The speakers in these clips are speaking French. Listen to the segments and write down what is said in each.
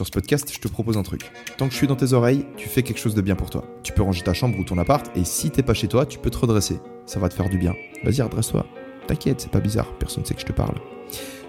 Sur ce podcast, je te propose un truc. Tant que je suis dans tes oreilles, tu fais quelque chose de bien pour toi. Tu peux ranger ta chambre ou ton appart, et si t'es pas chez toi, tu peux te redresser. Ça va te faire du bien. Vas-y, redresse-toi. T'inquiète, c'est pas bizarre, personne ne sait que je te parle.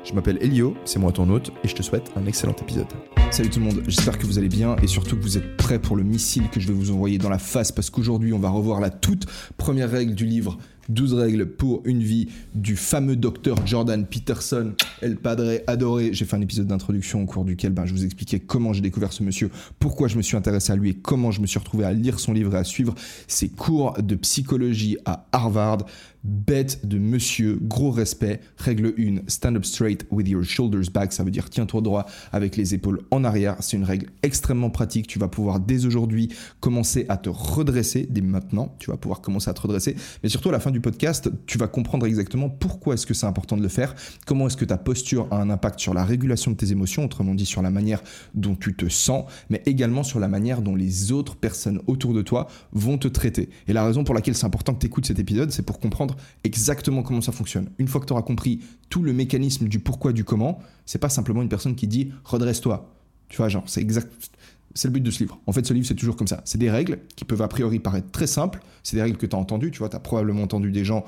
Je m'appelle Elio, c'est moi ton hôte, et je te souhaite un excellent épisode. Salut tout le monde, j'espère que vous allez bien et surtout que vous êtes prêts pour le missile que je vais vous envoyer dans la face parce qu'aujourd'hui on va revoir la toute première règle du livre 12 règles pour une vie du fameux docteur Jordan Peterson, El Padre adoré. J'ai fait un épisode d'introduction au cours duquel ben, je vous expliquais comment j'ai découvert ce monsieur, pourquoi je me suis intéressé à lui et comment je me suis retrouvé à lire son livre et à suivre ses cours de psychologie à Harvard. Bête de monsieur, gros respect. Règle 1, stand up straight with your shoulders back. Ça veut dire tiens-toi droit avec les épaules en arrière. C'est une règle extrêmement pratique. Tu vas pouvoir dès aujourd'hui commencer à te redresser. Dès maintenant, tu vas pouvoir commencer à te redresser. Mais surtout à la fin du podcast, tu vas comprendre exactement pourquoi est-ce que c'est important de le faire. Comment est-ce que ta posture a un impact sur la régulation de tes émotions, autrement dit sur la manière dont tu te sens, mais également sur la manière dont les autres personnes autour de toi vont te traiter. Et la raison pour laquelle c'est important que tu écoutes cet épisode, c'est pour comprendre exactement comment ça fonctionne. Une fois que tu auras compris tout le mécanisme du pourquoi, du comment, c'est pas simplement une personne qui dit redresse-toi. Tu vois, genre, c'est exact. C'est le but de ce livre. En fait, ce livre, c'est toujours comme ça. C'est des règles qui peuvent a priori paraître très simples. C'est des règles que tu as entendues. Tu vois, tu as probablement entendu des gens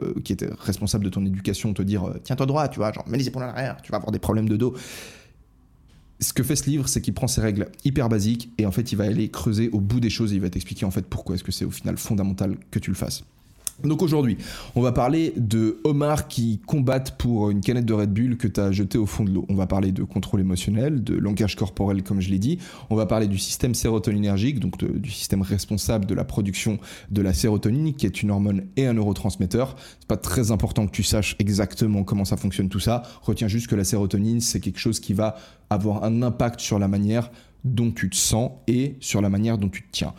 euh, qui étaient responsables de ton éducation te dire euh, tiens-toi droit, tu vois, genre mets les épaules en arrière, tu vas avoir des problèmes de dos. Ce que fait ce livre, c'est qu'il prend ces règles hyper basiques et en fait, il va aller creuser au bout des choses et il va t'expliquer en fait pourquoi est-ce que c'est au final fondamental que tu le fasses. Donc aujourd'hui, on va parler de Omar qui combattent pour une canette de Red Bull que tu as jetée au fond de l'eau. On va parler de contrôle émotionnel, de langage corporel comme je l'ai dit. On va parler du système sérotoninergique, donc du système responsable de la production de la sérotonine qui est une hormone et un neurotransmetteur. C'est pas très important que tu saches exactement comment ça fonctionne tout ça. Retiens juste que la sérotonine, c'est quelque chose qui va avoir un impact sur la manière dont tu te sens et sur la manière dont tu te tiens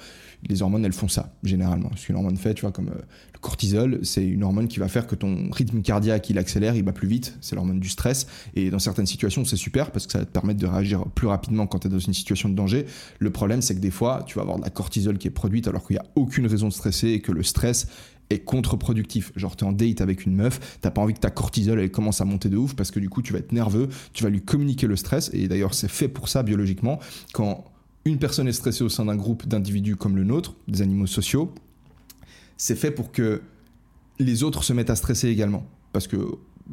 les hormones, elles font ça, généralement. Ce qu'une hormone fait, tu vois, comme euh, cortisol, c'est une hormone qui va faire que ton rythme cardiaque, il accélère, il bat plus vite. C'est l'hormone du stress. Et dans certaines situations, c'est super parce que ça va te permettre de réagir plus rapidement quand tu es dans une situation de danger. Le problème, c'est que des fois, tu vas avoir de la cortisol qui est produite alors qu'il n'y a aucune raison de stresser et que le stress est contre-productif. Genre, tu es en date avec une meuf, t'as pas envie que ta cortisol elle commence à monter de ouf parce que du coup, tu vas être nerveux, tu vas lui communiquer le stress. Et d'ailleurs, c'est fait pour ça biologiquement. Quand une personne est stressée au sein d'un groupe d'individus comme le nôtre, des animaux sociaux, c'est fait pour que les autres se mettent à stresser également. Parce que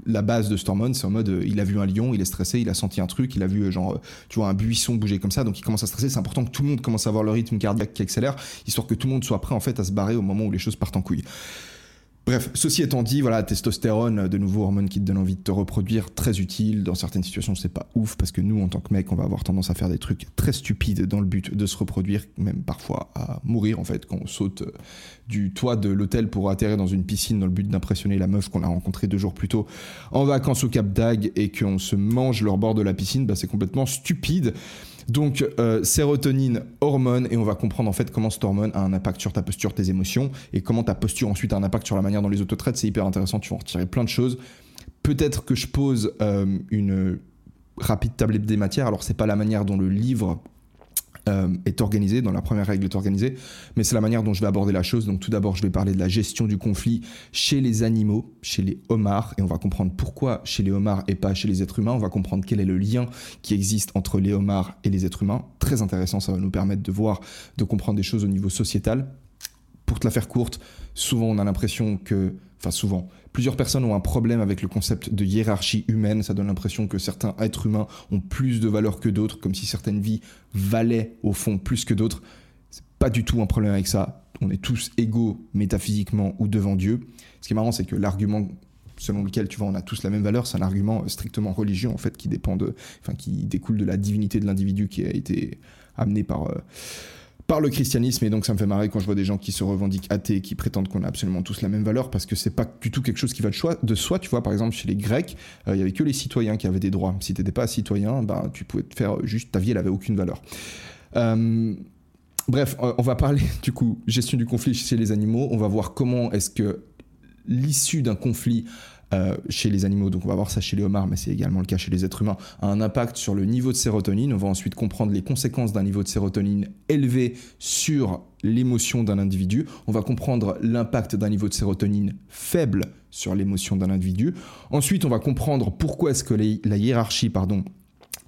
la base de cette hormone, c'est en mode, euh, il a vu un lion, il est stressé, il a senti un truc, il a vu, euh, genre, euh, tu vois, un buisson bouger comme ça, donc il commence à stresser. C'est important que tout le monde commence à avoir le rythme cardiaque qui accélère, histoire que tout le monde soit prêt, en fait, à se barrer au moment où les choses partent en couille. Bref, ceci étant dit, voilà, testostérone, de nouveau hormone qui te donne envie de te reproduire, très utile. Dans certaines situations, c'est pas ouf parce que nous, en tant que mec, on va avoir tendance à faire des trucs très stupides dans le but de se reproduire, même parfois à mourir en fait quand on saute du toit de l'hôtel pour atterrir dans une piscine dans le but d'impressionner la meuf qu'on a rencontrée deux jours plus tôt en vacances au Cap d'Agde et qu'on se mange leur bord de la piscine, bah, c'est complètement stupide. Donc, euh, sérotonine, hormone, et on va comprendre en fait comment cette hormone a un impact sur ta posture, tes émotions, et comment ta posture ensuite a un impact sur la manière dont les autres traitent. C'est hyper intéressant, tu vas en retirer plein de choses. Peut-être que je pose euh, une rapide tablette des matières, alors c'est pas la manière dont le livre euh, est organisé, dans la première règle est organisée, mais c'est la manière dont je vais aborder la chose. Donc tout d'abord, je vais parler de la gestion du conflit chez les animaux, chez les homards, et on va comprendre pourquoi chez les homards et pas chez les êtres humains. On va comprendre quel est le lien qui existe entre les homards et les êtres humains. Très intéressant, ça va nous permettre de voir, de comprendre des choses au niveau sociétal. Pour te la faire courte, souvent on a l'impression que, enfin souvent, Plusieurs personnes ont un problème avec le concept de hiérarchie humaine. Ça donne l'impression que certains êtres humains ont plus de valeur que d'autres, comme si certaines vies valaient au fond plus que d'autres. C'est pas du tout un problème avec ça. On est tous égaux métaphysiquement ou devant Dieu. Ce qui est marrant, c'est que l'argument selon lequel tu vois on a tous la même valeur, c'est un argument strictement religieux en fait qui dépend de, enfin qui découle de la divinité de l'individu qui a été amené par euh, par le christianisme et donc ça me fait marrer quand je vois des gens qui se revendiquent athées qui prétendent qu'on a absolument tous la même valeur parce que c'est pas du tout quelque chose qui va de, soi tu vois. Par exemple chez les grecs euh, il y avait que les citoyens qui avaient des droits. Si t'étais pas citoyen ben tu pouvais te faire juste ta vie elle avait aucune valeur. Euh, bref on va parler du coup gestion du conflit chez les animaux. On va voir comment est-ce que l'issue d'un conflit euh, chez les animaux, donc on va voir ça chez les homards, mais c'est également le cas chez les êtres humains, a un impact sur le niveau de sérotonine. On va ensuite comprendre les conséquences d'un niveau de sérotonine élevé sur l'émotion d'un individu. On va comprendre l'impact d'un niveau de sérotonine faible sur l'émotion d'un individu. Ensuite, on va comprendre pourquoi est-ce que la hiérarchie, pardon,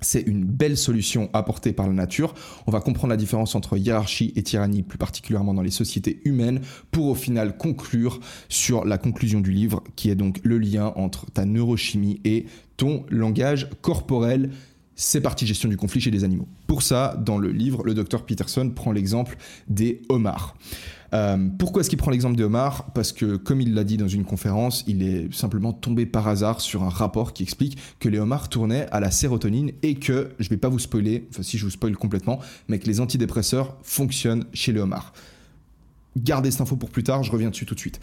c'est une belle solution apportée par la nature. On va comprendre la différence entre hiérarchie et tyrannie, plus particulièrement dans les sociétés humaines, pour au final conclure sur la conclusion du livre, qui est donc le lien entre ta neurochimie et ton langage corporel. C'est parti gestion du conflit chez les animaux. Pour ça, dans le livre, le docteur Peterson prend l'exemple des homards. Euh, pourquoi est-ce qu'il prend l'exemple de Omar? Parce que, comme il l'a dit dans une conférence, il est simplement tombé par hasard sur un rapport qui explique que les homards tournaient à la sérotonine et que, je ne vais pas vous spoiler, enfin si je vous spoil complètement, mais que les antidépresseurs fonctionnent chez les homards. Gardez cette info pour plus tard, je reviens dessus tout de suite.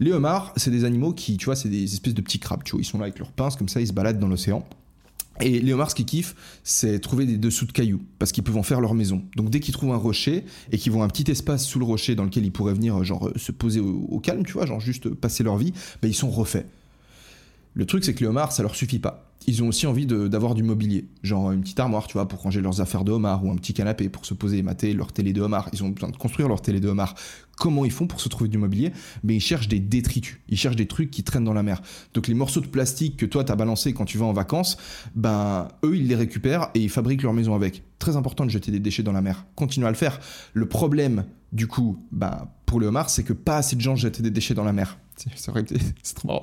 Les homards, c'est des animaux qui, tu vois, c'est des espèces de petits crabes, tu vois, ils sont là avec leurs pinces, comme ça, ils se baladent dans l'océan. Et les homards, ce qu'ils kiffent, c'est trouver des dessous de cailloux, parce qu'ils peuvent en faire leur maison. Donc dès qu'ils trouvent un rocher, et qu'ils voient un petit espace sous le rocher dans lequel ils pourraient venir, genre, se poser au, calme, tu vois, genre juste passer leur vie, ben, ils sont refaits. Le truc, c'est que les homards, ça leur suffit pas. Ils ont aussi envie d'avoir du mobilier, genre une petite armoire, tu vois, pour ranger leurs affaires de homard, ou un petit canapé pour se poser et mater leur télé de homard. Ils ont besoin de construire leur télé de homard. Comment ils font pour se trouver du mobilier? Mais ils cherchent des détritus, ils cherchent des trucs qui traînent dans la mer. Donc les morceaux de plastique que toi t'as balancé quand tu vas en vacances, ben eux ils les récupèrent et ils fabriquent leur maison avec. Très important de jeter des déchets dans la mer. Continuez à le faire. Le problème, du coup, ben, pour le homard, c'est que pas assez de gens jettent des déchets dans la mer. C'est horrible, c'est trop marrant.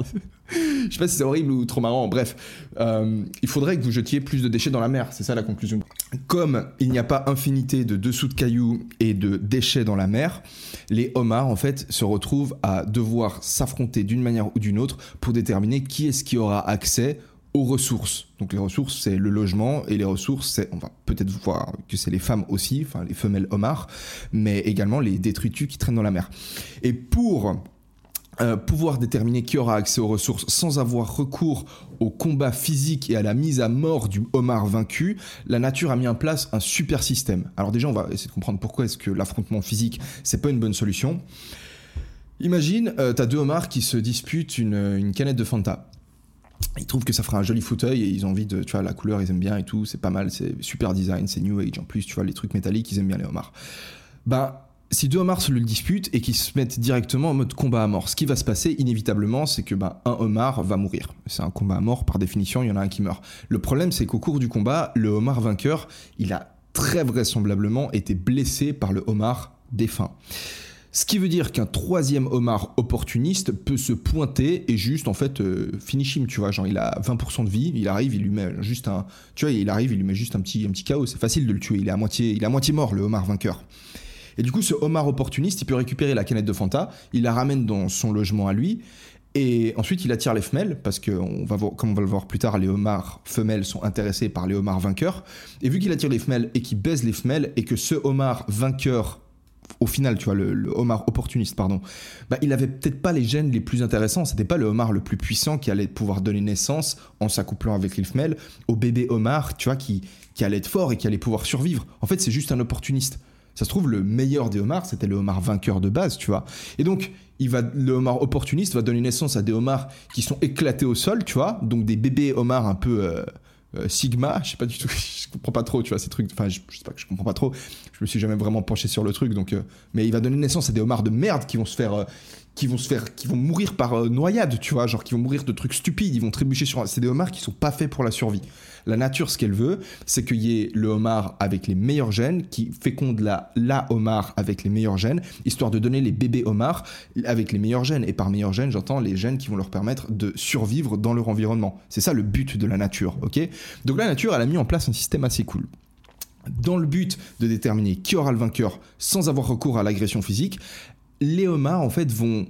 Je sais pas si c'est horrible ou trop marrant, bref. Euh, il faudrait que vous jetiez plus de déchets dans la mer, c'est ça la conclusion. Comme il n'y a pas infinité de dessous de cailloux et de déchets dans la mer, les homards, en fait, se retrouvent à devoir s'affronter d'une manière ou d'une autre pour déterminer qui est-ce qui aura accès aux ressources. Donc les ressources, c'est le logement, et les ressources, c'est, on va peut-être voir que c'est les femmes aussi, enfin les femelles homards, mais également les détritus qui traînent dans la mer. Et pour euh, pouvoir déterminer qui aura accès aux ressources sans avoir recours au combat physique et à la mise à mort du homard vaincu, la nature a mis en place un super système. Alors déjà, on va essayer de comprendre pourquoi est-ce que l'affrontement physique, c'est pas une bonne solution. Imagine, euh, t'as deux homards qui se disputent une, une canette de Fanta ils trouvent que ça fera un joli fauteuil et ils ont envie de, tu vois, la couleur, ils aiment bien et tout, c'est pas mal, c'est super design, c'est new age en plus, tu vois, les trucs métalliques, ils aiment bien les homards. Ben, si deux homards le disputent et qu'ils se mettent directement en mode combat à mort, ce qui va se passer inévitablement, c'est que ben, un homard va mourir. C'est un combat à mort, par définition, il y en a un qui meurt. Le problème, c'est qu'au cours du combat, le homard vainqueur, il a très vraisemblablement été blessé par le homard défunt. Ce qui veut dire qu'un troisième homard opportuniste peut se pointer et juste en fait euh, finish him, tu vois, genre il a 20% de vie, il arrive, il lui met juste un, tu vois, il arrive, il lui met juste un petit, un petit chaos, c'est facile de le tuer, il est à moitié, il est à moitié mort le homard vainqueur. Et du coup, ce homard opportuniste, il peut récupérer la canette de Fanta, il la ramène dans son logement à lui, et ensuite il attire les femelles, parce que, on va voir, comme on va le voir plus tard, les homards femelles sont intéressés par les homards vainqueurs. Et vu qu'il attire les femelles et qu'il baise les femelles, et que ce homard vainqueur au final, tu vois, le, homard opportuniste, pardon, bah, il avait peut-être pas les gènes les plus intéressants. C'était pas le homard le plus puissant qui allait pouvoir donner naissance en s'accouplant avec les femelles au bébé homard, tu vois, qui, qui allait être fort et qui allait pouvoir survivre. En fait, c'est juste un opportuniste. Ça se trouve, le meilleur des homards, c'était le homard vainqueur de base, tu vois. Et donc, il va, le homard opportuniste va donner naissance à des homards qui sont éclatés au sol, tu vois. Donc, des bébés homards un peu euh, euh, Sigma, je sais pas du tout, je comprends pas trop, tu vois, ces trucs. Enfin, je, sais pas que je comprends pas trop. Je me suis jamais vraiment penché sur le truc, donc. Euh, mais il va donner naissance à des homards de merde qui vont se faire qui vont se faire, qui vont mourir par euh, noyade, tu vois, genre qui vont mourir de trucs stupides, ils vont trébucher sur. C'est des homards qui sont pas faits pour la survie. La nature, ce qu'elle veut, c'est qu'il y ait le homard avec les meilleurs gènes qui féconde la, la homard avec les meilleurs gènes, histoire de donner les bébés homards avec les meilleurs gènes. Et par meilleurs gènes, j'entends les gènes qui vont leur permettre de survivre dans leur environnement. C'est ça le but de la nature, ok? Donc la nature, elle a mis en place un système assez cool dans le but de déterminer qui aura le vainqueur sans avoir recours à l'agression physique, les homards en fait vont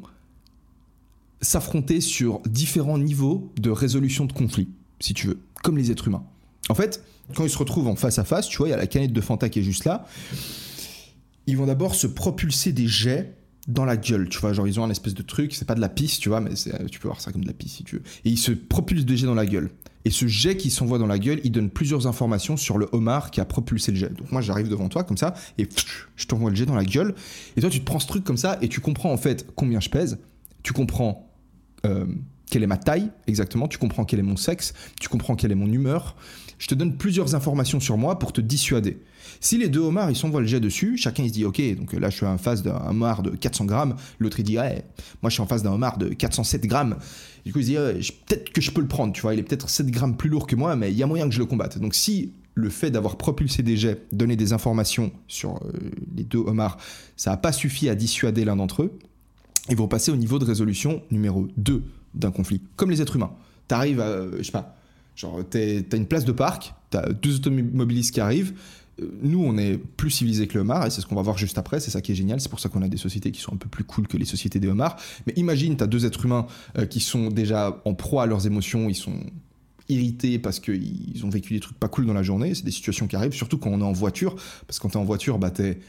s'affronter sur différents niveaux de résolution de conflits, si tu veux, comme les êtres humains. En fait, quand ils se retrouvent en face à face, tu vois, il y a la canette de Fanta qui est juste là. ils vont d'abord se propulser des jets dans la gueule, tu vois, genre ils ont un espèce de truc, c'est pas de la pisse, tu vois, mais tu peux voir ça comme de la pisse si tu veux. Et ils se propulsent des jets dans la gueule. Et ce jet qui s'envoie dans la gueule, il donne plusieurs informations sur le homard qui a propulsé le jet. Donc moi j'arrive devant toi comme ça, et je t'envoie le jet dans la gueule, et toi tu te prends ce truc comme ça, et tu comprends en fait combien je pèse, tu comprends euh, quelle est ma taille exactement, tu comprends quel est mon sexe, tu comprends quelle est mon humeur. Je te donne plusieurs informations sur moi pour te dissuader. Si les deux homards ils s'envoient le jet dessus, chacun il se dit ok, donc là je suis en face d'un homard de 400 grammes, l'autre il dit ouais, moi je suis en face d'un homard de 407 grammes. Du coup il se dit peut-être que je peux le prendre, tu vois, il est peut-être 7 grammes plus lourd que moi, mais il y a moyen que je le combatte. Donc si le fait d'avoir propulsé des jets, donné des informations sur euh, les deux homards, ça n'a pas suffi à dissuader l'un d'entre eux, ils vont passer au niveau de résolution numéro 2 d'un conflit, comme les êtres humains. T'arrives à, je sais pas, genre t'as une place de parc, t'as deux automobilistes qui arrivent, euh, nous, on est plus civilisés que le homard, et c'est ce qu'on va voir juste après, c'est ça qui est génial, c'est pour ça qu'on a des sociétés qui sont un peu plus cool que les sociétés des homards. Mais imagine, tu as deux êtres humains euh, qui sont déjà en proie à leurs émotions, ils sont irrités parce qu'ils ont vécu des trucs pas cool dans la journée, c'est des situations qui arrivent, surtout quand on est en voiture, parce que quand en voiture, bah t'es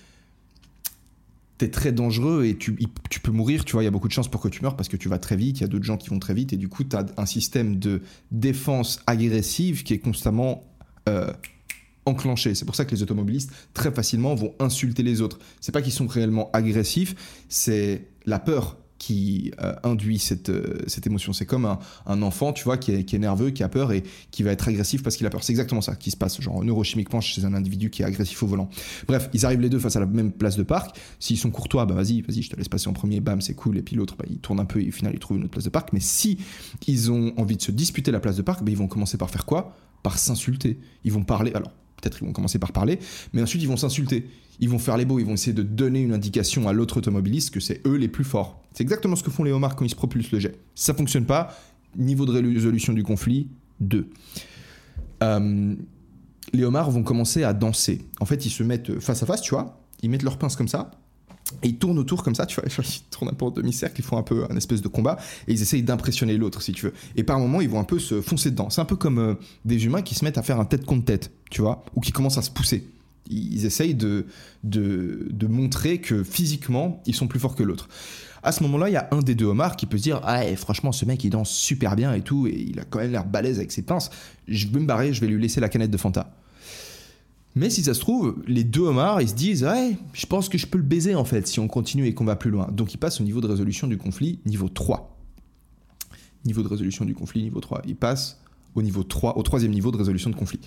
es très dangereux et tu, tu, peux mourir, tu vois, il y a beaucoup de chances pour que tu meurs parce que tu vas très vite, il y a d'autres gens qui vont très vite et du coup tu as un système de défense agressive qui est constamment euh, enclenché. C'est pour ça que les automobilistes, très facilement, vont insulter les autres. C'est pas qu'ils sont réellement agressifs, c'est la peur qui euh, induit cette, euh, cette émotion. C'est comme un, enfant, tu vois, qui est, qui est, nerveux, qui a peur et qui va être agressif parce qu'il a peur. C'est exactement ça qui se passe, genre neurochimiquement chez un individu qui est agressif au volant. Bref, ils arrivent les deux face à la même place de parc. S'ils sont courtois, bah vas-y, vas-y, je te laisse passer en premier, bam, c'est cool. Et puis l'autre, bah, il tourne un peu et au final, il trouve une autre place de parc. Mais si ils ont envie de se disputer la place de parc, bah, ils vont commencer par faire quoi? Par s'insulter. Ils vont parler. Alors, peut-être ils vont commencer par parler, mais ensuite ils vont s'insulter. Ils vont faire les beaux, ils vont essayer de donner une indication à l'autre automobiliste que c'est eux les plus forts. C'est exactement ce que font les homards quand ils se propulsent le jet. Ça fonctionne pas, niveau de résolution du conflit, 2. Euh, les homards vont commencer à danser. En fait, ils se mettent face à face, tu vois, ils mettent leurs pinces comme ça, et ils tournent autour comme ça, tu vois, ils tournent un peu en demi-cercle, ils font un peu un espèce de combat, et ils essayent d'impressionner l'autre, si tu veux. Et par moments, ils vont un peu se foncer dedans. C'est un peu comme euh, des humains qui se mettent à faire un tête contre tête, tu vois, ou qui commencent à se pousser. Ils essayent de, de, de montrer que physiquement, ils sont plus forts que l'autre. À ce moment-là, il y a un des deux homards qui peut se dire Ah, franchement, ce mec, il danse super bien et tout, et il a quand même l'air balèze avec ses pinces. Je vais me barrer, je vais lui laisser la canette de Fanta. Mais si ça se trouve, les deux homards, ils se disent Ouais, je pense que je peux le baiser en fait si on continue et qu'on va plus loin. Donc ils passent au niveau de résolution du conflit, niveau 3. Niveau de résolution du conflit, niveau 3. Ils passent au niveau 3, au troisième niveau de résolution de conflit.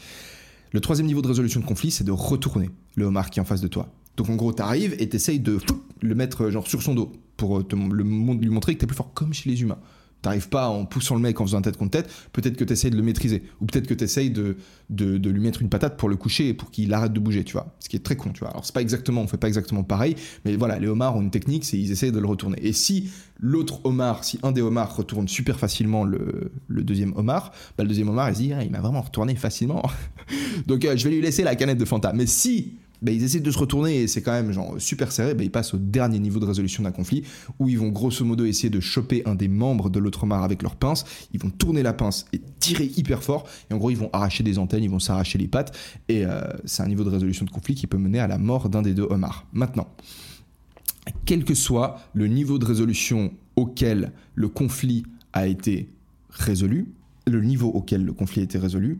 Le troisième niveau de résolution de conflit, c'est de retourner le homard qui est en face de toi. Donc en gros, tu arrives et tu essayes de le mettre genre sur son dos pour lui montrer que tu es plus fort comme chez les humains. T'arrives pas en poussant le mec en faisant tête contre tête, peut-être que tu essayes de le maîtriser, ou peut-être que tu essayes de, de, lui mettre une patate pour le coucher et pour qu'il arrête de bouger, tu vois. Ce qui est très con, tu vois. Alors c'est pas exactement, on fait pas exactement pareil, mais voilà, les homards ont une technique, c'est ils essayent de le retourner. Et si l'autre homard, si un des homards retourne super facilement le, le deuxième homard, bah, le deuxième homard il se dit, ah, il m'a vraiment retourné facilement. Donc euh, je vais lui laisser la canette de Fanta. Mais si bah, ils essaient de se retourner et c'est quand même genre super serré, bah, ils passent au dernier niveau de résolution d'un conflit où ils vont grosso modo essayer de choper un des membres de l'autre mar avec leur pince, ils vont tourner la pince et tirer hyper fort. Et en gros ils vont arracher des antennes, ils vont s'arracher les pattes. Et euh, c'est un niveau de résolution de conflit qui peut mener à la mort d'un des deux homards. Maintenant, quel que soit le niveau de résolution auquel le conflit a été résolu, le niveau auquel le conflit a été résolu,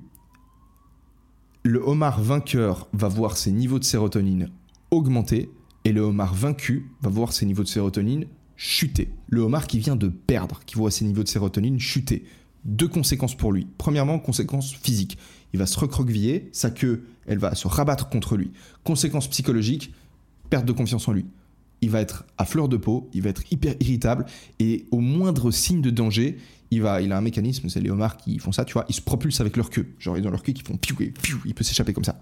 le homard vainqueur va voir ses niveaux de sérotonine augmenter et le homard vaincu va voir ses niveaux de sérotonine chuter. Le homard qui vient de perdre, qui voit ses niveaux de sérotonine chuter. Deux conséquences pour lui. Premièrement, conséquence physique. Il va se recroqueviller, sa queue, elle va se rabattre contre lui. Conséquence psychologique, perte de confiance en lui. Il va être à fleur de peau, il va être hyper irritable et au moindre signe de danger, il, va, il a un mécanisme, c'est les homards qui font ça, tu vois, ils se propulsent avec leur queue. Genre, ils ont leur queue qui font piou et piou, il peut s'échapper comme ça.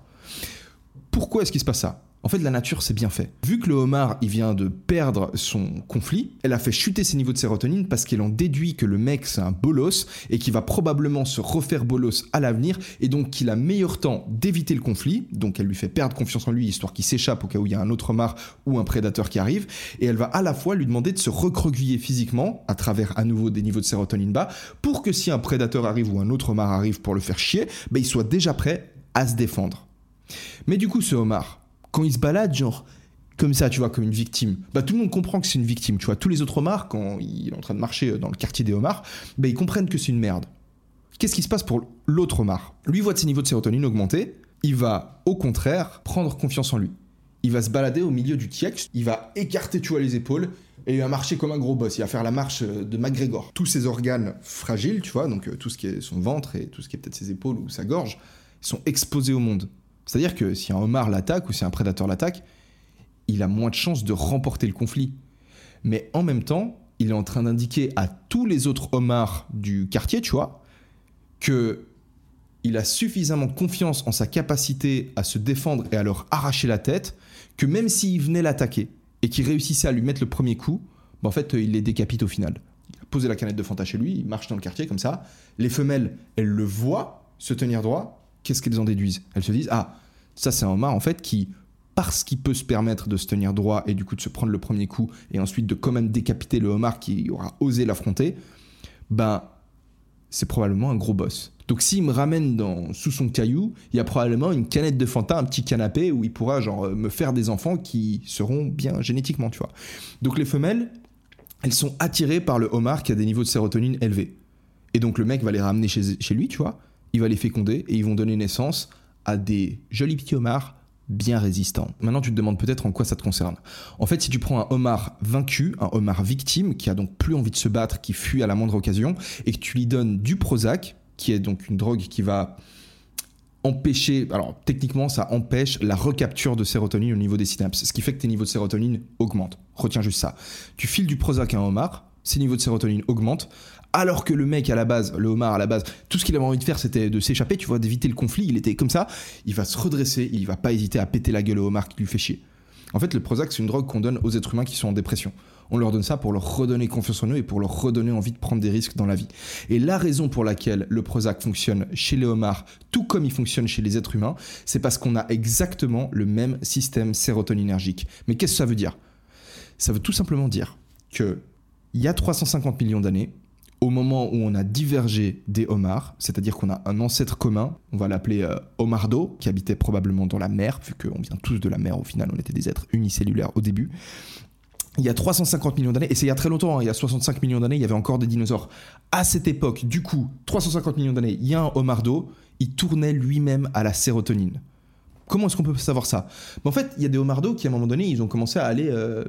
Pourquoi est-ce qu'il se passe ça? En fait, la nature, c'est bien fait. Vu que le homard, il vient de perdre son conflit, elle a fait chuter ses niveaux de sérotonine parce qu'elle en déduit que le mec, c'est un bolos et qu'il va probablement se refaire bolos à l'avenir et donc qu'il a meilleur temps d'éviter le conflit. Donc, elle lui fait perdre confiance en lui histoire qu'il s'échappe au cas où il y a un autre homard ou un prédateur qui arrive. Et elle va à la fois lui demander de se recroqueviller physiquement à travers à nouveau des niveaux de sérotonine bas pour que si un prédateur arrive ou un autre homard arrive pour le faire chier, ben, il soit déjà prêt à se défendre. Mais du coup, ce homard, quand il se balade, genre, comme ça, tu vois, comme une victime, bah tout le monde comprend que c'est une victime, tu vois. Tous les autres homards, quand il est en train de marcher dans le quartier des homards, bah ils comprennent que c'est une merde. Qu'est-ce qui se passe pour l'autre homard? Lui voit ses niveaux de sérotonine augmenter, il va au contraire prendre confiance en lui. Il va se balader au milieu du tiex, il va écarter, tu vois, les épaules, et il va marcher comme un gros boss. Il va faire la marche de McGregor. Tous ses organes fragiles, tu vois, donc euh, tout ce qui est son ventre et tout ce qui est peut-être ses épaules ou sa gorge, sont exposés au monde. C'est-à-dire que si un homard l'attaque ou si un prédateur l'attaque, il a moins de chances de remporter le conflit. Mais en même temps, il est en train d'indiquer à tous les autres homards du quartier, tu vois, que il a suffisamment confiance en sa capacité à se défendre et à leur arracher la tête, que même s'il venait l'attaquer et qu'il réussissait à lui mettre le premier coup, bah, en fait, il les décapite au final. Il a posé la canette de Fanta chez lui, il marche dans le quartier comme ça. Les femelles, elles le voient se tenir droit. Qu'est-ce qu'elles en déduisent? Elles se disent Ah, ça, c'est un homard en fait qui, parce qu'il peut se permettre de se tenir droit et du coup de se prendre le premier coup et ensuite de quand même décapiter le homard qui aura osé l'affronter, ben c'est probablement un gros boss. Donc s'il me ramène dans, sous son caillou, il y a probablement une canette de Fanta, un petit canapé où il pourra genre me faire des enfants qui seront bien génétiquement, tu vois. Donc les femelles, elles sont attirées par le homard qui a des niveaux de sérotonine élevés. Et donc le mec va les ramener chez, chez lui, tu vois. Il va les féconder et ils vont donner naissance à des jolis petits homards bien résistant. Maintenant, tu te demandes peut-être en quoi ça te concerne. En fait, si tu prends un homard vaincu, un homard victime, qui a donc plus envie de se battre, qui fuit à la moindre occasion, et que tu lui donnes du Prozac, qui est donc une drogue qui va empêcher, alors techniquement ça empêche la recapture de sérotonine au niveau des synapses, ce qui fait que tes niveaux de sérotonine augmentent. Retiens juste ça. Tu files du Prozac à un homard, ses niveaux de sérotonine augmentent, alors que le mec à la base, le homard à la base, tout ce qu'il avait envie de faire c'était de s'échapper, tu vois, d'éviter le conflit, il était comme ça, il va se redresser, il va pas hésiter à péter la gueule au homard qui lui fait chier. En fait, le Prozac, c'est une drogue qu'on donne aux êtres humains qui sont en dépression. On leur donne ça pour leur redonner confiance en eux et pour leur redonner envie de prendre des risques dans la vie. Et la raison pour laquelle le Prozac fonctionne chez les homards, tout comme il fonctionne chez les êtres humains, c'est parce qu'on a exactement le même système sérotoninergique. Mais qu'est-ce que ça veut dire? Ça veut tout simplement dire que il y a 350 millions d'années, au moment où on a divergé des homards, c'est-à-dire qu'on a un ancêtre commun, on va l'appeler euh, Homardo, qui habitait probablement dans la mer, vu qu'on vient tous de la mer au final, on était des êtres unicellulaires au début. Il y a 350 millions d'années, et c'est il y a très longtemps, hein, il y a 65 millions d'années, il y avait encore des dinosaures. À cette époque, du coup, 350 millions d'années, il y a un Homardo, il tournait lui-même à la sérotonine. Comment est-ce qu'on peut savoir ça? En fait, il y a des Homardos qui, à un moment donné, ils ont commencé à aller euh,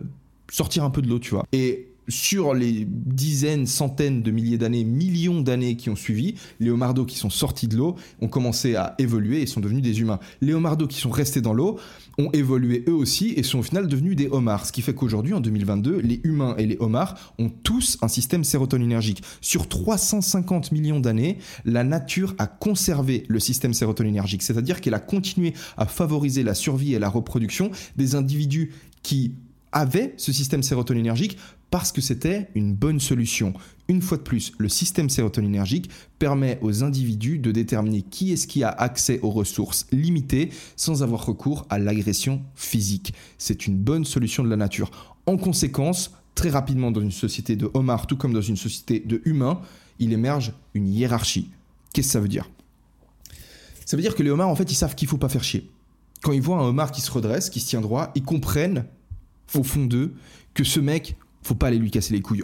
sortir un peu de l'eau, tu vois. Et sur les dizaines, centaines de milliers d'années, millions d'années qui ont suivi, les homardos qui sont sortis de l'eau ont commencé à évoluer et sont devenus des humains. Les homardos qui sont restés dans l'eau ont évolué eux aussi et sont au final devenus des homards. Ce qui fait qu'aujourd'hui, en 2022, les humains et les homards ont tous un système sérotoninergique. Sur 350 millions d'années, la nature a conservé le système sérotoninergique, c'est-à-dire qu'elle a continué à favoriser la survie et la reproduction des individus qui avaient ce système sérotoninergique parce que c'était une bonne solution. Une fois de plus, le système sérotoninergique permet aux individus de déterminer qui est-ce qui a accès aux ressources limitées sans avoir recours à l'agression physique. C'est une bonne solution de la nature. En conséquence, très rapidement dans une société de homards, tout comme dans une société de humains, il émerge une hiérarchie. Qu'est-ce que ça veut dire? Ça veut dire que les homards, en fait, ils savent qu'il faut pas faire chier. Quand ils voient un homard qui se redresse, qui se tient droit, ils comprennent au fond d'eux que ce mec, faut pas aller lui casser les couilles.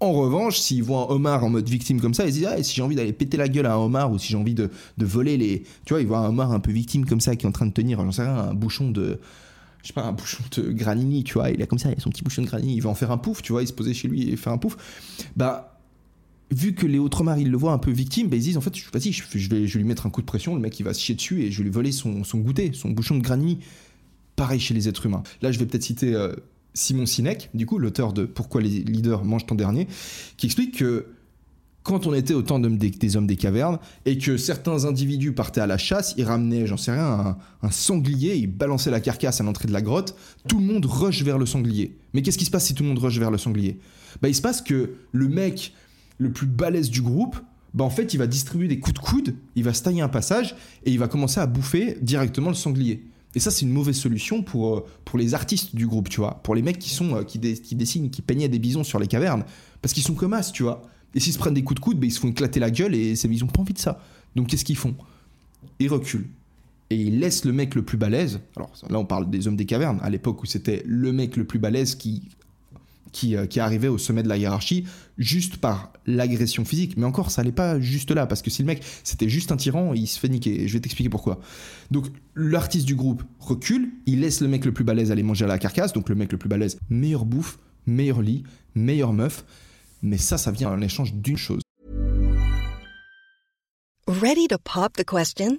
En revanche, s'ils voient un homard en mode victime comme ça, ils se disent ah, si j'ai envie d'aller péter la gueule à un homard ou si j'ai envie de, voler les. Tu vois, ils voient un homard un peu victime comme ça qui est en train de tenir, j'en sais rien, un bouchon de. Je sais pas, un bouchon de granini, tu vois, il a comme ça, il a son petit bouchon de granini, il va en faire un pouf, tu vois, il se posait chez lui et faire un pouf. Bah, vu que les autres homards, ils le voient un peu victime, bah, ils disent en fait, vas-y, je, je, vais, je vais lui mettre un coup de pression, le mec il va se chier dessus et je vais lui voler son, son goûter, son bouchon de granini. Pareil chez les êtres humains. Là, je vais peut-être citer. Euh, Simon Sinek, du coup, l'auteur de Pourquoi les leaders mangent ton dernier, qui explique que quand on était au temps des, hommes des cavernes et que certains individus partaient à la chasse, ils ramenaient, j'en sais rien, un, sanglier, ils balançaient la carcasse à l'entrée de la grotte, tout le monde rush vers le sanglier. Mais qu'est-ce qui se passe si tout le monde rush vers le sanglier? Bah il se passe que le mec le plus balèze du groupe, bah en fait il va distribuer des coups de coude, il va se tailler un passage et il va commencer à bouffer directement le sanglier. Et ça, c'est une mauvaise solution pour, euh, pour les artistes du groupe, tu vois. Pour les mecs qui, sont, euh, dessinent, qui peignaient des bisons sur les cavernes. Parce qu'ils sont comme as, tu vois. Et s'ils se prennent des coups de coude, ben, ils se font éclater la gueule et ils n'ont pas envie de ça. Donc qu'est-ce qu'ils font? Ils reculent. et il laisse le mec le plus balèze. Alors là, on parle des hommes des cavernes, à l'époque où c'était le mec le plus balèze qui, qui, euh, qui arrivait au sommet de la hiérarchie juste par l'agression physique. Mais encore, ça n'allait pas juste là, parce que si le mec c'était juste un tyran, il se fait niquer. Je vais t'expliquer pourquoi. Donc l'artiste du groupe recule, il laisse le mec le plus balèze aller manger à la carcasse, donc le mec le plus balèze, meilleure bouffe, meilleur lit, meilleure meuf. Mais ça, ça vient en échange d'une chose. Ready to pop the question?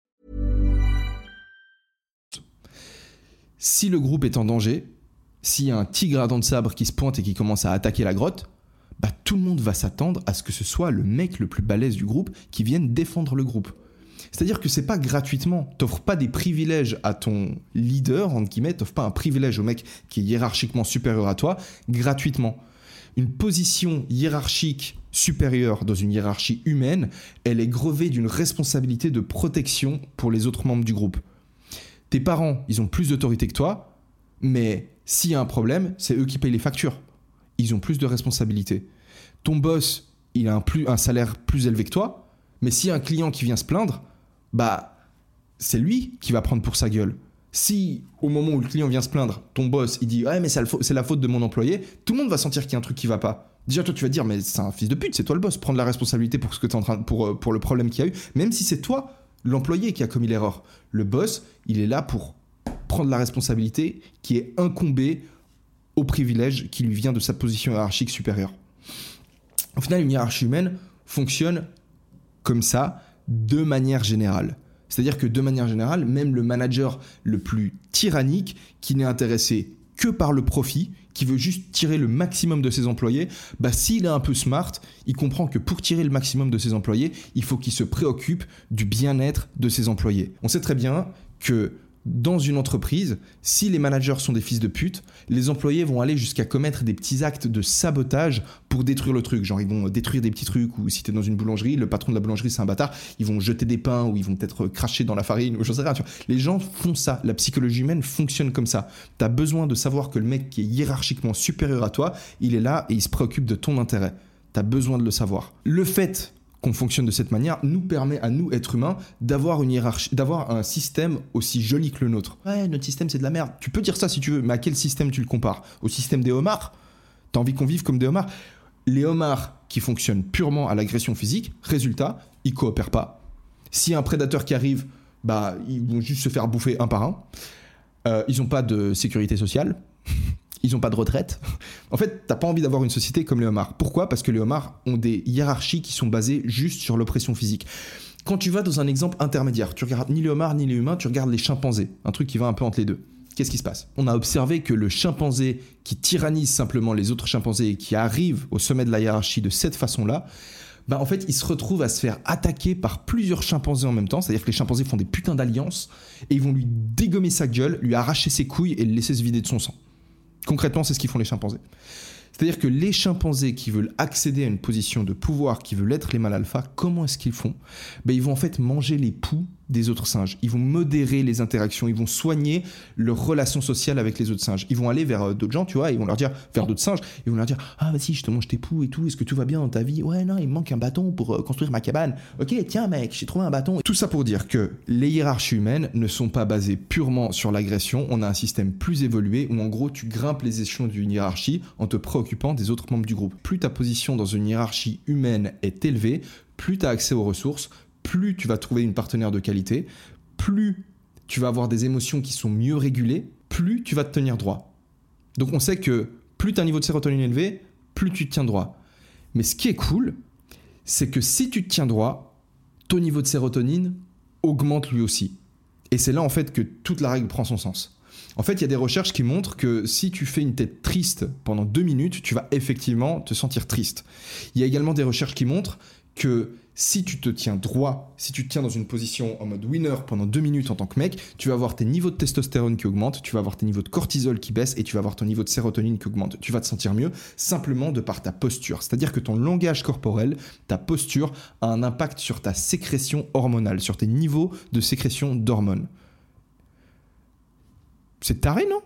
Si le groupe est en danger, s'il y a un tigre à dents de sabre qui se pointe et qui commence à attaquer la grotte, bah tout le monde va s'attendre à ce que ce soit le mec le plus balèze du groupe qui vienne défendre le groupe. C'est-à-dire que c'est pas gratuitement. T'offres pas des privilèges à ton leader, entre guillemets, t'offres pas un privilège au mec qui est hiérarchiquement supérieur à toi, gratuitement. Une position hiérarchique supérieure dans une hiérarchie humaine, elle est grevée d'une responsabilité de protection pour les autres membres du groupe. Tes parents, ils ont plus d'autorité que toi, mais s'il y a un problème, c'est eux qui payent les factures. Ils ont plus de responsabilités. Ton boss, il a un, plus, un salaire plus élevé que toi, mais s'il y a un client qui vient se plaindre, bah, c'est lui qui va prendre pour sa gueule. Si, au moment où le client vient se plaindre, ton boss, il dit Ouais, mais c'est la faute de mon employé, tout le monde va sentir qu'il y a un truc qui va pas. Déjà, toi, tu vas dire Mais c'est un fils de pute, c'est toi le boss, prendre la responsabilité pour, ce que es en train, pour, euh, pour le problème qu'il y a eu, même si c'est toi, l'employé, qui a commis l'erreur. Le boss, il est là pour prendre la responsabilité qui est incombée au privilège qui lui vient de sa position hiérarchique supérieure. Au final, une hiérarchie humaine fonctionne comme ça de manière générale. C'est-à-dire que de manière générale, même le manager le plus tyrannique, qui n'est intéressé que par le profit, qui veut juste tirer le maximum de ses employés, bah s'il est un peu smart, il comprend que pour tirer le maximum de ses employés, il faut qu'il se préoccupe du bien-être de ses employés. On sait très bien que dans une entreprise, si les managers sont des fils de pute, les employés vont aller jusqu'à commettre des petits actes de sabotage pour détruire le truc. Genre, ils vont détruire des petits trucs, ou si t'es dans une boulangerie, le patron de la boulangerie, c'est un bâtard, ils vont jeter des pains, ou ils vont peut-être cracher dans la farine, ou j'en sais rien. Les gens font ça. La psychologie humaine fonctionne comme ça. T'as besoin de savoir que le mec qui est hiérarchiquement supérieur à toi, il est là et il se préoccupe de ton intérêt. T'as besoin de le savoir. Le fait qu'on fonctionne de cette manière nous permet à nous, êtres humains, d'avoir une hiérarchie, d'avoir un système aussi joli que le nôtre. Ouais, notre système c'est de la merde. Tu peux dire ça si tu veux, mais à quel système tu le compares? Au système des homards? T'as envie qu'on vive comme des homards? Les homards qui fonctionnent purement à l'agression physique, résultat, ils coopèrent pas. A un prédateur qui arrive, bah ils vont juste se faire bouffer un par un. Euh, ils n'ont pas de sécurité sociale ils n'ont pas de retraite. En fait, t'as pas envie d'avoir une société comme les homards. Pourquoi? Parce que les homards ont des hiérarchies qui sont basées juste sur l'oppression physique. Quand tu vas dans un exemple intermédiaire, tu regardes ni les homards ni les humains, tu regardes les chimpanzés, un truc qui va un peu entre les deux. Qu'est-ce qui se passe? On a observé que le chimpanzé qui tyrannise simplement les autres chimpanzés et qui arrive au sommet de la hiérarchie de cette façon-là, bah en fait, il se retrouve à se faire attaquer par plusieurs chimpanzés en même temps. C'est-à-dire que les chimpanzés font des putains d'alliances et ils vont lui dégommer sa gueule, lui arracher ses couilles et le laisser se vider de son sang. Concrètement, c'est ce qu'ils font les chimpanzés. C'est-à-dire que les chimpanzés qui veulent accéder à une position de pouvoir, qui veulent être les mâles alpha, comment est-ce qu'ils font? Ben, Ils vont en fait manger les poux des autres singes. Ils vont modérer les interactions, ils vont soigner leurs relations sociales avec les autres singes. Ils vont aller vers euh, d'autres gens, tu vois, ils vont leur dire, vers d'autres singes, ils vont leur dire Ah, vas-y, je te mange tes poux et tout, est-ce que tout va bien dans ta vie? Ouais, non, il me manque un bâton pour euh, construire ma cabane. Ok, tiens, mec, j'ai trouvé un bâton. Tout ça pour dire que les hiérarchies humaines ne sont pas basées purement sur l'agression. On a un système plus évolué où, en gros, tu grimpes les échelons d'une hiérarchie en te préoccupant des autres membres du groupe. Plus ta position dans une hiérarchie humaine est élevée, plus tu as accès aux ressources, plus tu vas trouver une partenaire de qualité, plus tu vas avoir des émotions qui sont mieux régulées, plus tu vas te tenir droit. Donc on sait que plus tu as un niveau de sérotonine élevé, plus tu te tiens droit. Mais ce qui est cool, c'est que si tu te tiens droit, ton niveau de sérotonine augmente lui aussi. Et c'est là en fait que toute la règle prend son sens. En fait, il y a des recherches qui montrent que si tu fais une tête triste pendant deux minutes, tu vas effectivement te sentir triste. Il y a également des recherches qui montrent que si tu te tiens droit, si tu te tiens dans une position en mode winner pendant deux minutes en tant que mec, tu vas avoir tes niveaux de testostérone qui augmentent, tu vas avoir tes niveaux de cortisol qui baissent et tu vas avoir ton niveau de sérotonine qui augmente. Tu vas te sentir mieux simplement de par ta posture. C'est-à-dire que ton langage corporel, ta posture, a un impact sur ta sécrétion hormonale, sur tes niveaux de sécrétion d'hormones. C'est taré, non?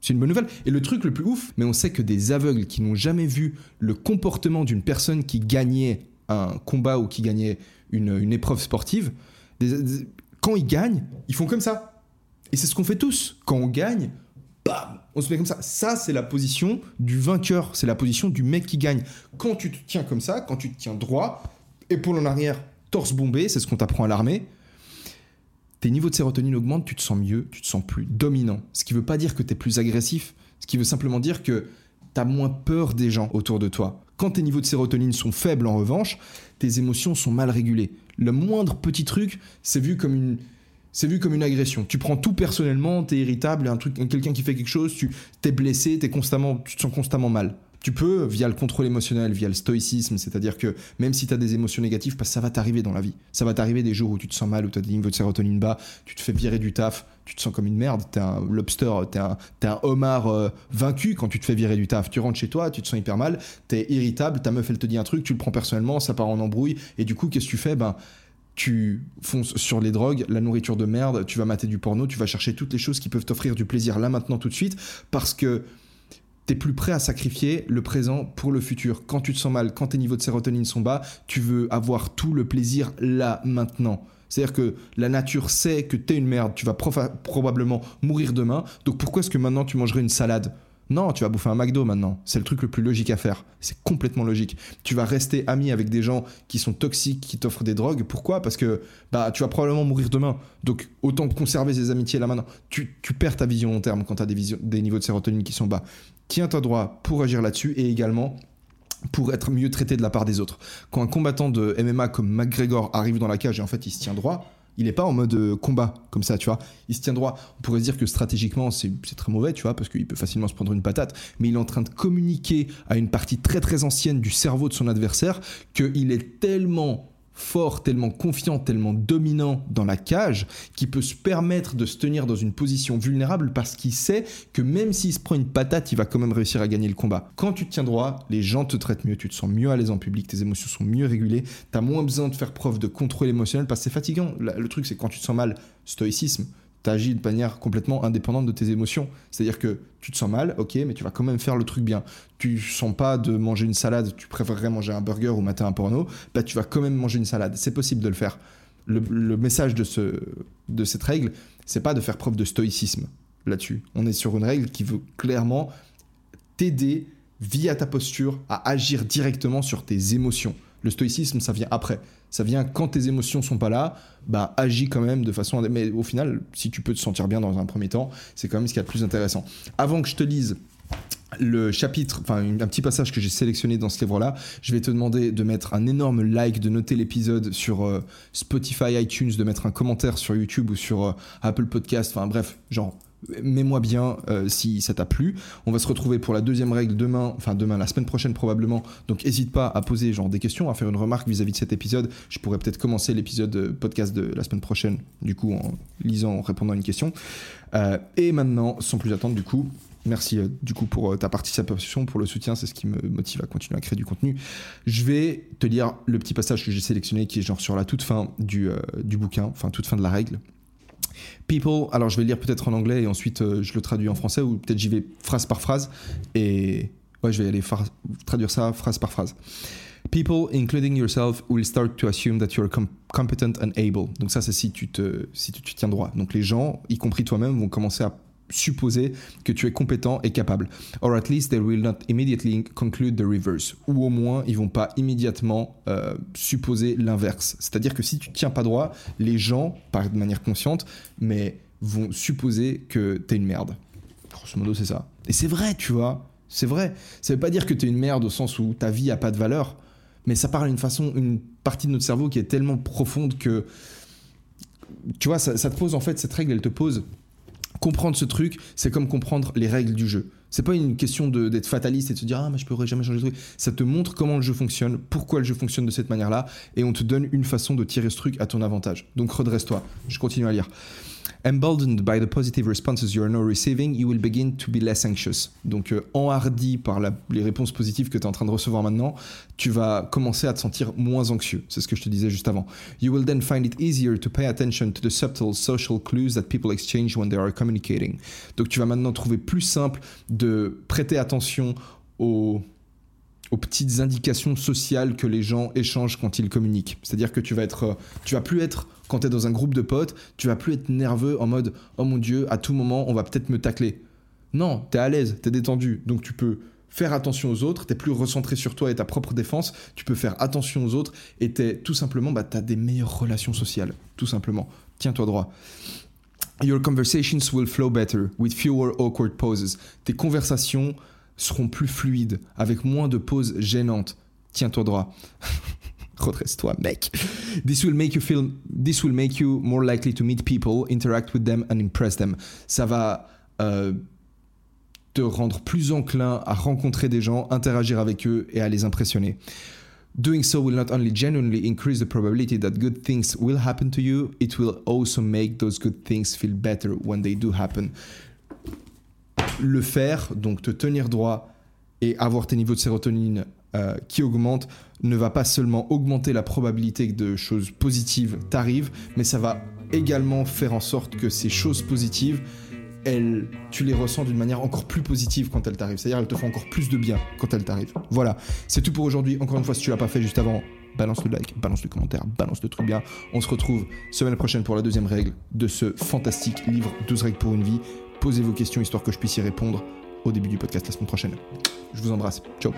C'est une bonne nouvelle. Et le truc le plus ouf, mais on sait que des aveugles qui n'ont jamais vu le comportement d'une personne qui gagnait un combat ou qui gagnait une, épreuve sportive, quand ils gagnent, ils font comme ça. Et c'est ce qu'on fait tous. Quand on gagne, bam, on se met comme ça. Ça, c'est la position du vainqueur. C'est la position du mec qui gagne. Quand tu te tiens comme ça, quand tu te tiens droit, épaule en arrière, torse bombé, c'est ce qu'on t'apprend à l'armée. Tes niveaux de sérotonine augmentent, tu te sens mieux, tu te sens plus dominant. Ce qui veut pas dire que tu es plus agressif, ce qui veut simplement dire que tu as moins peur des gens autour de toi. Quand tes niveaux de sérotonine sont faibles, en revanche, tes émotions sont mal régulées. Le moindre petit truc, c'est vu comme une, c'est vu comme une agression. Tu prends tout personnellement, t'es irritable, un truc, quelqu'un qui fait quelque chose, tu t'es blessé, t'es constamment, tu te sens constamment mal. Tu peux, via le contrôle émotionnel, via le stoïcisme, c'est-à-dire que même si tu as des émotions négatives, parce que ça va t'arriver dans la vie. Ça va t'arriver des jours où tu te sens mal, où tu as des niveaux de sérotonine bas, tu te fais virer du taf, tu te sens comme une merde, t'es un lobster, t'es un, un homard euh, vaincu quand tu te fais virer du taf. Tu rentres chez toi, tu te sens hyper mal, t'es irritable, ta meuf elle te dit un truc, tu le prends personnellement, ça part en embrouille, et du coup qu'est-ce que tu fais? Ben tu fonces sur les drogues, la nourriture de merde, tu vas mater du porno, tu vas chercher toutes les choses qui peuvent t'offrir du plaisir là maintenant tout de suite, parce que t'es plus prêt à sacrifier le présent pour le futur. Quand tu te sens mal, quand tes niveaux de sérotonine sont bas, tu veux avoir tout le plaisir là maintenant. C'est-à-dire que la nature sait que t'es une merde, tu vas probablement mourir demain, donc pourquoi est-ce que maintenant tu mangerais une salade? Non, tu vas bouffer un McDo maintenant. C'est le truc le plus logique à faire. C'est complètement logique. Tu vas rester ami avec des gens qui sont toxiques, qui t'offrent des drogues. Pourquoi? Parce que bah, tu vas probablement mourir demain. Donc autant conserver ces amitiés là maintenant. Tu, perds ta vision long terme quand tu as des, niveaux de sérotonine qui sont bas. Tiens-toi droit pour agir là-dessus et également pour être mieux traité de la part des autres. Quand un combattant de MMA comme McGregor arrive dans la cage et en fait il se tient droit, il n'est pas en mode euh, combat comme ça, tu vois. Il se tient droit. On pourrait se dire que stratégiquement, c'est très mauvais, tu vois, parce qu'il peut facilement se prendre une patate. Mais il est en train de communiquer à une partie très très ancienne du cerveau de son adversaire qu'il est tellement fort, tellement confiant, tellement dominant dans la cage, qui peut se permettre de se tenir dans une position vulnérable parce qu'il sait que même s'il se prend une patate, il va quand même réussir à gagner le combat. Quand tu te tiens droit, les gens te traitent mieux, tu te sens mieux à l'aise en public, tes émotions sont mieux régulées, tu as moins besoin de faire preuve de contrôle émotionnel parce que c'est fatigant. Le truc, c'est quand tu te sens mal, stoïcisme, agis de manière complètement indépendante de tes émotions. C'est-à-dire que tu te sens mal, ok, mais tu vas quand même faire le truc bien. Tu sens pas de manger une salade, tu préférerais manger un burger ou mater un porno, bah tu vas quand même manger une salade. C'est possible de le faire. Le, message de, ce, de cette règle, c'est pas de faire preuve de stoïcisme là-dessus. On est sur une règle qui veut clairement t'aider via ta posture à agir directement sur tes émotions. Le stoïcisme, ça vient après. Ça vient quand tes émotions sont pas là, bah agis quand même de façon. Mais au final, si tu peux te sentir bien dans un premier temps, c'est quand même ce qui est le plus intéressant. Avant que je te lise le chapitre, enfin un petit passage que j'ai sélectionné dans ce livre-là, je vais te demander de mettre un énorme like, de noter l'épisode sur euh, Spotify, iTunes, de mettre un commentaire sur YouTube ou sur euh, Apple Podcast, enfin bref, genre mets-moi bien euh, si ça t'a plu. On va se retrouver pour la deuxième règle demain, enfin demain, la semaine prochaine probablement. Donc n'hésite pas à poser genre des questions, à faire une remarque vis-à-vis de cet épisode. Je pourrais peut-être commencer l'épisode euh, podcast de la semaine prochaine, du coup en lisant, en répondant à une question. Euh, et maintenant, sans plus attendre, du coup, Merci du coup pour ta participation, pour le soutien, c'est ce qui me motive à continuer à créer du contenu. Je vais te lire le petit passage que j'ai sélectionné qui est genre sur la toute fin du, du bouquin, enfin toute fin de la règle. People, alors je vais lire peut-être en anglais et ensuite euh, je le traduis en français ou peut-être j'y vais phrase par phrase et ouais, je vais aller traduire ça phrase par phrase. People, including yourself, will start to assume that you're competent and able. Donc ça, c'est si tu te, si tu tiens droit. Donc les gens, y compris toi-même, vont commencer à supposer que tu es compétent et capable. Or at least they will not immediately conclude the reverse. Ou au moins, ils vont pas immédiatement euh, supposer l'inverse. C'est-à-dire que si tu tiens pas droit, les gens, par de manière consciente, mais vont supposer que tu es une merde. Grosso modo, c'est ça. Et c'est vrai, tu vois. C'est vrai. Ça veut pas dire que tu es une merde au sens où ta vie a pas de valeur, mais ça parle d'une façon, une partie de notre cerveau qui est tellement profonde que tu vois, ça te pose en fait cette règle, elle te pose comprendre ce truc, c'est comme comprendre les règles du jeu. C'est pas une question d'être fataliste et de se dire ah mais je pourrais jamais changer de truc. Ça te montre comment le jeu fonctionne, pourquoi le jeu fonctionne de cette manière-là, et on te donne une façon de tirer ce truc à ton avantage. Donc redresse-toi. Je continue à lire. Emboldened by the positive responses you are now receiving, you will begin to be less anxious. Donc, euh, enhardi par les réponses positives que tu es en train de recevoir maintenant, tu vas commencer à te sentir moins anxieux. C'est ce que je te disais juste avant. You will then find it easier to pay attention to the subtle social clues that people exchange when they are communicating. Donc, tu vas maintenant trouver plus simple de prêter attention aux aux petites indications sociales que les gens échangent quand ils communiquent. C'est-à-dire que tu vas être, euh, tu vas plus être quand tu es dans un groupe de potes, tu vas plus être nerveux en mode oh mon dieu, à tout moment on va peut-être me tacler. Non, tu es à l'aise, tu es détendu, donc tu peux faire attention aux autres, tu plus recentré sur toi et ta propre défense, tu peux faire attention aux autres et tu tout simplement bah, tu as des meilleures relations sociales, tout simplement. Tiens-toi droit. Your conversations will flow better with fewer awkward pauses. Tes conversations seront plus fluides avec moins de pauses gênantes. Tiens-toi droit. redresse-toi, mec. This will make you feel, this will make you more likely to meet people, interact with them and impress them. Ça va euh, te rendre plus enclin à rencontrer des gens, interagir avec eux et à les impressionner. Doing so will not only genuinely increase the probability that good things will happen to you, it will also make those good things feel better when they do happen. Le faire, donc te tenir droit et avoir tes niveaux de sérotonine euh, qui augmente ne va pas seulement augmenter la probabilité que de choses positives t'arrivent, mais ça va également faire en sorte que ces choses positives, tu les ressens d'une manière encore plus positive quand elles t'arrivent. C'est-à-dire elles te font encore plus de bien quand elles t'arrivent. Voilà, c'est tout pour aujourd'hui. Encore une fois, si tu l'as pas fait juste avant, balance le like, balance le commentaire, balance le truc bien. On se retrouve semaine prochaine pour la deuxième règle de ce fantastique livre 12 règles pour une vie. Posez vos questions histoire que je puisse y répondre au début du podcast la semaine prochaine. Je vous embrasse. Ciao.